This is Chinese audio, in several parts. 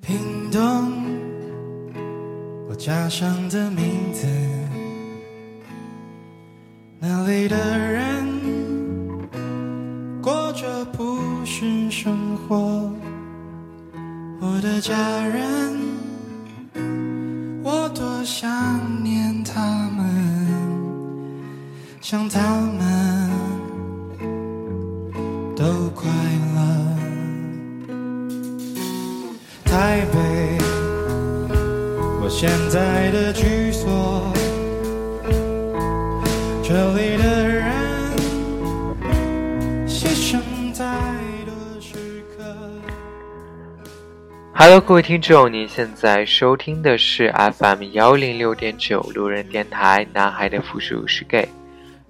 屏东，我家乡的名字，那里的人过着朴实生活，我的家人，我多想念他们，想他们都快乐。台北，我现在的居所，这里的人牺牲在的时刻。Hello，各位听众，您现在收听的是 FM 幺零六点九路人电台，男孩的复数是 gay。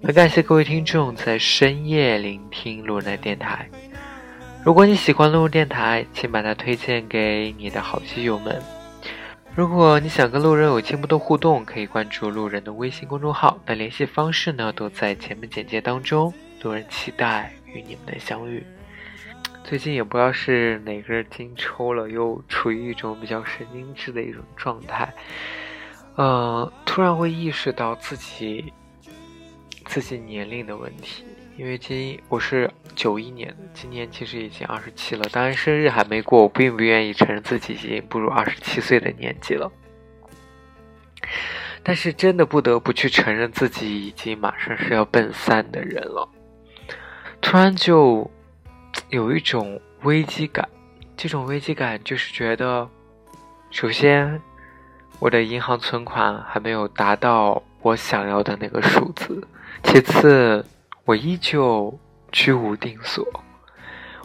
很感谢各位听众在深夜聆听路人电台。如果你喜欢路人电台，请把它推荐给你的好基友们。如果你想跟路人有进一步的互动，可以关注路人的微信公众号，那联系方式呢都在节目简介当中。路人期待与你们的相遇。最近也不知道是哪根筋抽了，又处于一种比较神经质的一种状态。呃，突然会意识到自己自己年龄的问题，因为今我是九一年的，今年其实已经二十七了，当然生日还没过，我并不愿意承认自己已经步入二十七岁的年纪了。但是真的不得不去承认自己已经马上是要奔三的人了，突然就有一种危机感，这种危机感就是觉得，首先我的银行存款还没有达到我想要的那个数字，其次我依旧居无定所，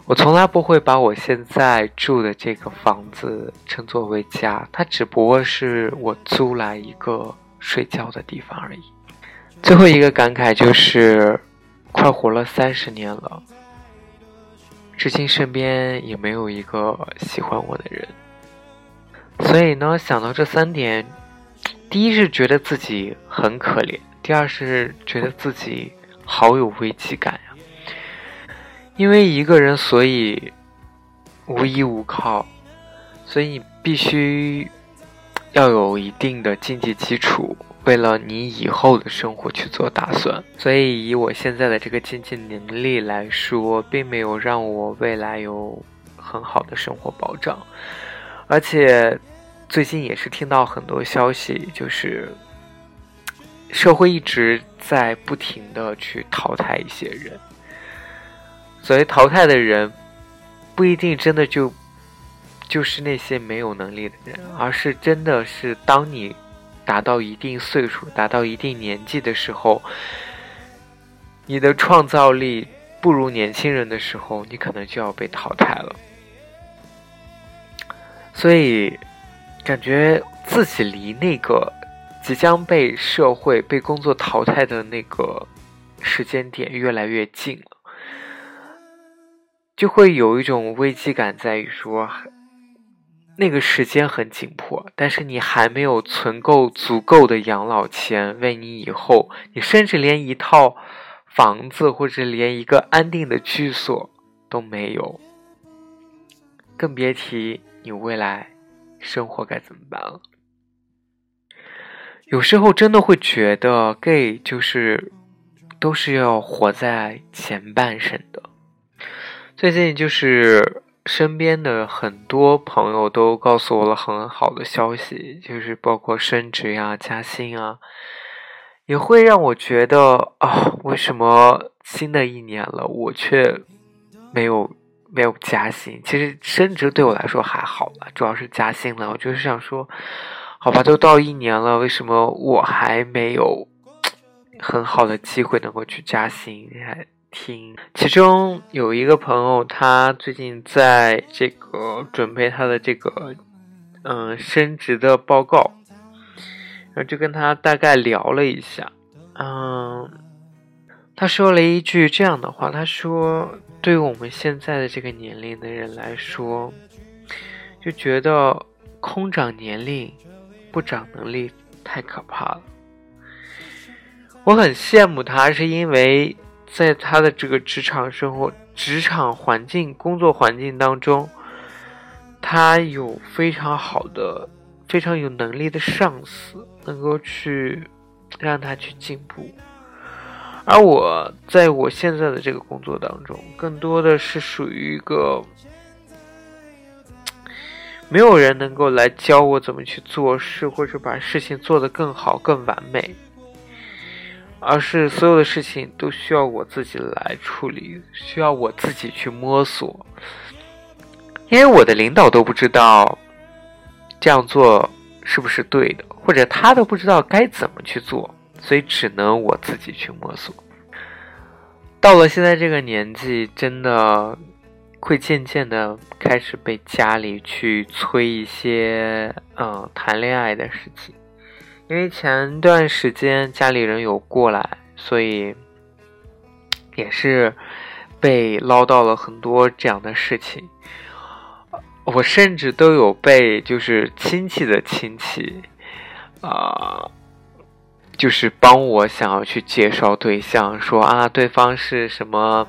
我从来不会把我现在住的这个房子称作为家，它只不过是我租来一个睡觉的地方而已。最后一个感慨就是，快活了三十年了。至今身边也没有一个喜欢我的人，所以呢，想到这三点，第一是觉得自己很可怜，第二是觉得自己好有危机感呀。因为一个人，所以无依无靠，所以你必须要有一定的经济基础，为了你以后的生活去做打算。所以以我现在的这个经济能力来说，并没有让我未来有很好的生活保障。而且最近也是听到很多消息，就是社会一直在不停的去淘汰一些人。所谓淘汰的人，不一定真的就就是那些没有能力的人，而是真的是当你达到一定岁数、达到一定年纪的时候，你的创造力不如年轻人的时候，你可能就要被淘汰了。所以，感觉自己离那个即将被社会、被工作淘汰的那个时间点越来越近了。就会有一种危机感，在于说，那个时间很紧迫，但是你还没有存够足够的养老钱，为你以后，你甚至连一套房子或者连一个安定的居所都没有，更别提你未来生活该怎么办了。有时候真的会觉得，gay 就是都是要活在前半生的。最近就是身边的很多朋友都告诉我了很好的消息，就是包括升职呀、加薪啊，也会让我觉得啊，为什么新的一年了，我却没有没有加薪？其实升职对我来说还好了，主要是加薪了，我就是想说，好吧，都到一年了，为什么我还没有很好的机会能够去加薪？还听，其中有一个朋友，他最近在这个准备他的这个嗯升职的报告，然后就跟他大概聊了一下，嗯，他说了一句这样的话，他说，对于我们现在的这个年龄的人来说，就觉得空长年龄，不长能力太可怕了。我很羡慕他，是因为。在他的这个职场生活、职场环境、工作环境当中，他有非常好的、非常有能力的上司，能够去让他去进步。而我在我现在的这个工作当中，更多的是属于一个没有人能够来教我怎么去做事，或者把事情做得更好、更完美，而是所有的事情都需要我自己来处理，需要我自己去摸索。因为我的领导都不知道这样做是不是对的，或者他都不知道该怎么去做。所以只能我自己去摸索。到了现在这个年纪，真的会渐渐的开始被家里去催一些嗯谈恋爱的事情，因为前段时间家里人有过来，所以也是被唠叨了很多这样的事情。我甚至都有被就是亲戚的亲戚啊。就是帮我想要去介绍对象，说啊，对方是什么，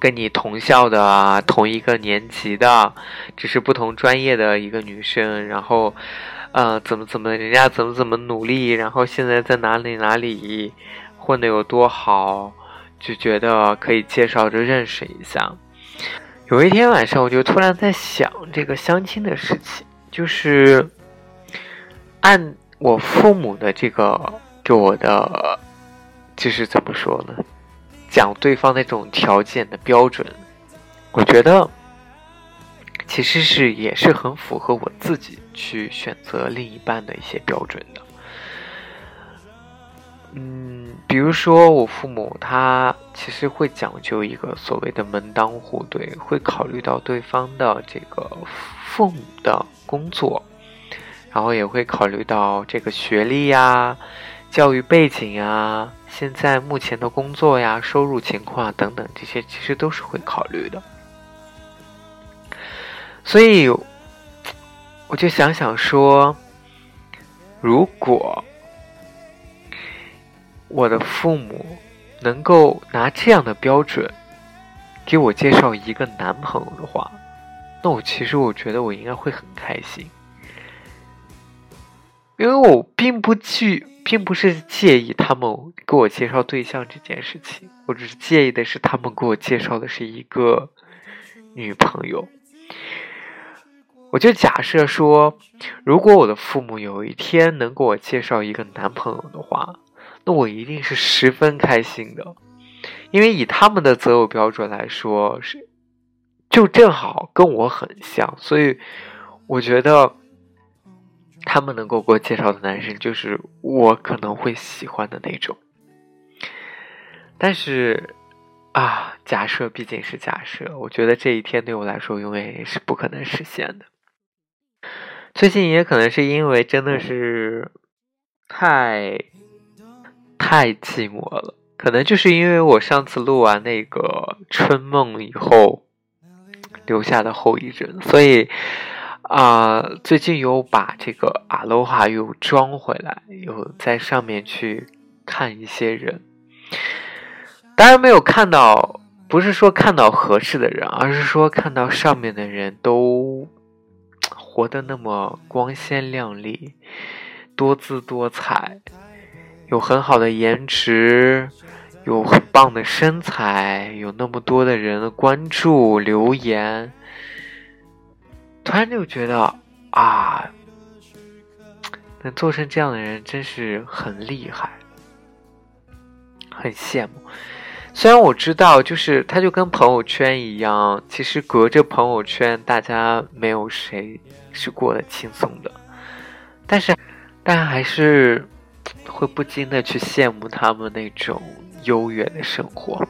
跟你同校的啊，同一个年级的，只是不同专业的一个女生，然后，呃，怎么怎么，人家怎么怎么努力，然后现在在哪里哪里混的有多好，就觉得可以介绍着认识一下。有一天晚上，我就突然在想这个相亲的事情，就是按。我父母的这个给我的，就是怎么说呢？讲对方那种条件的标准，我觉得其实是也是很符合我自己去选择另一半的一些标准的。嗯，比如说我父母他其实会讲究一个所谓的门当户对，会考虑到对方的这个父母的工作。然后也会考虑到这个学历呀、教育背景呀、现在目前的工作呀、收入情况等等，这些其实都是会考虑的。所以，我就想想说，如果我的父母能够拿这样的标准给我介绍一个男朋友的话，那我其实我觉得我应该会很开心。因为我并不去，并不是介意他们给我介绍对象这件事情，我只是介意的是他们给我介绍的是一个女朋友。我就假设说，如果我的父母有一天能给我介绍一个男朋友的话，那我一定是十分开心的，因为以他们的择偶标准来说，是就正好跟我很像，所以我觉得。他们能够给我介绍的男生，就是我可能会喜欢的那种。但是，啊，假设毕竟是假设，我觉得这一天对我来说永远也是不可能实现的。最近也可能是因为真的是太太寂寞了，可能就是因为我上次录完那个春梦以后留下的后遗症，所以。啊，最近有把这个阿罗哈又装回来，有在上面去看一些人。当然没有看到，不是说看到合适的人，而是说看到上面的人都活得那么光鲜亮丽、多姿多彩，有很好的颜值，有很棒的身材，有那么多的人关注留言。突然就觉得啊，能做成这样的人真是很厉害，很羡慕。虽然我知道，就是他就跟朋友圈一样，其实隔着朋友圈，大家没有谁是过得轻松的，但是，但还是会不禁的去羡慕他们那种优越的生活。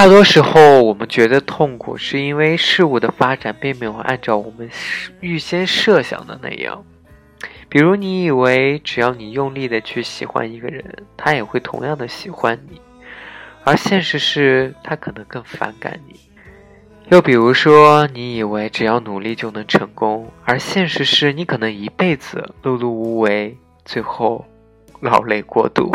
大多时候，我们觉得痛苦，是因为事物的发展并没有按照我们预先设想的那样。比如，你以为只要你用力的去喜欢一个人，他也会同样的喜欢你，而现实是他可能更反感你。又比如说，你以为只要努力就能成功，而现实是你可能一辈子碌碌无为，最后老泪过度。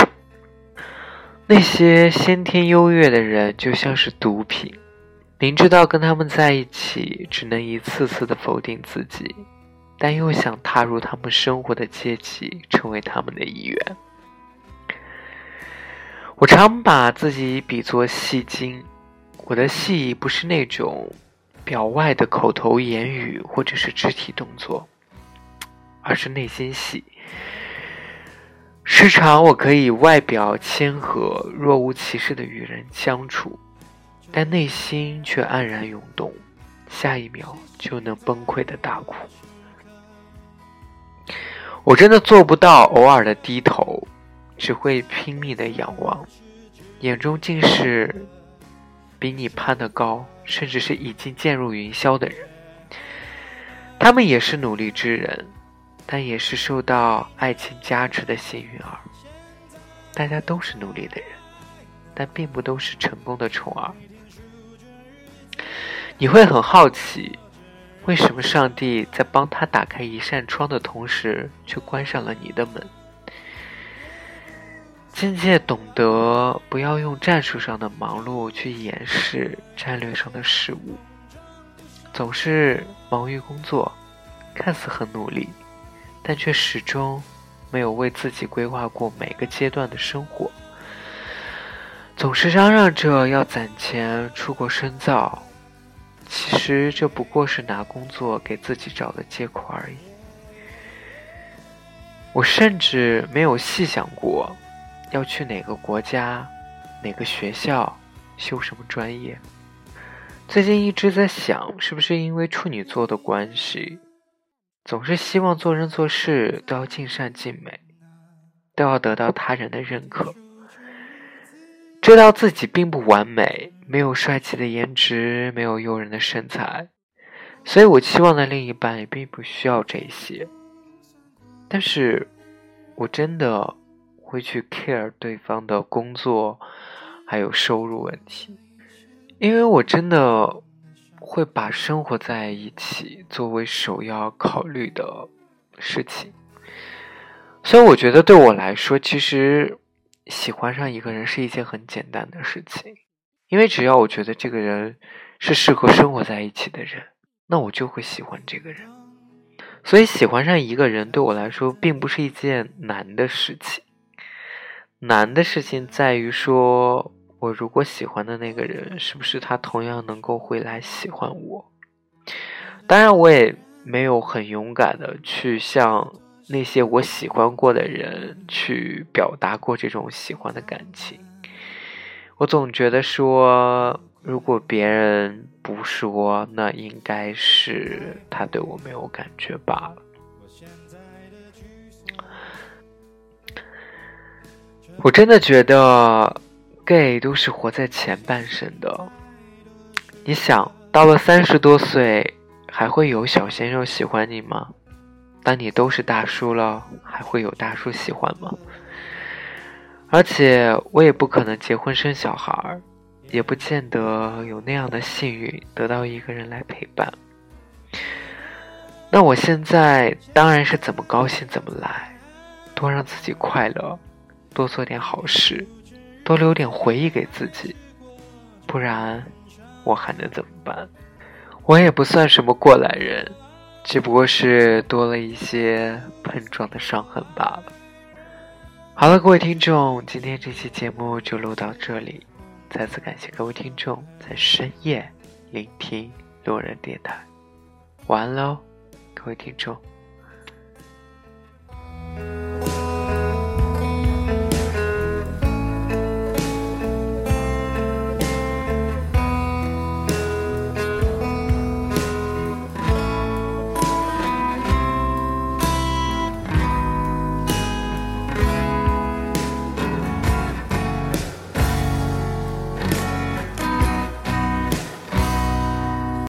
那些先天优越的人就像是毒品，明知道跟他们在一起只能一次次的否定自己，但又想踏入他们生活的阶级，成为他们的一员。我常把自己比作戏精，我的戏不是那种表外的口头言语或者是肢体动作，而是内心戏。时常我可以外表谦和、若无其事的与人相处，但内心却黯然涌动，下一秒就能崩溃的大哭。我真的做不到偶尔的低头。只会拼命的仰望，眼中尽是比你攀得高，甚至是已经渐入云霄的人。他们也是努力之人，但也是受到爱情加持的幸运儿。大家都是努力的人，但并不都是成功的宠儿。你会很好奇，为什么上帝在帮他打开一扇窗的同时，却关上了你的门？渐渐懂得不要用战术上的忙碌去掩饰战略上的失误，总是忙于工作，看似很努力，但却始终没有为自己规划过每个阶段的生活。总是嚷嚷着要攒钱出国深造，其实这不过是拿工作给自己找的借口而已。我甚至没有细想过。要去哪个国家，哪个学校，修什么专业？最近一直在想，是不是因为处女座的关系，总是希望做人做事都要尽善尽美，都要得到他人的认可。知道自己并不完美，没有帅气的颜值，没有诱人的身材，所以我期望的另一半也并不需要这些。但是，我真的。会去 care 对方的工作，还有收入问题，因为我真的会把生活在一起作为首要考虑的事情，所以我觉得对我来说，其实喜欢上一个人是一件很简单的事情，因为只要我觉得这个人是适合生活在一起的人，那我就会喜欢这个人，所以喜欢上一个人对我来说并不是一件难的事情。难的事情在于说，我如果喜欢的那个人，是不是他同样能够回来喜欢我？当然，我也没有很勇敢的去向那些我喜欢过的人去表达过这种喜欢的感情。我总觉得说，如果别人不说，那应该是他对我没有感觉罢了。我真的觉得，gay 都是活在前半生的。你想，到了三十多岁，还会有小鲜肉喜欢你吗？当你都是大叔了，还会有大叔喜欢吗？而且，我也不可能结婚生小孩儿，也不见得有那样的幸运得到一个人来陪伴。那我现在当然是怎么高兴怎么来，多让自己快乐。多做点好事，多留点回忆给自己，不然我还能怎么办？我也不算什么过来人，只不过是多了一些碰撞的伤痕罢了。好了，各位听众，今天这期节目就录到这里，再次感谢各位听众在深夜聆听路人电台，晚安喽，各位听众。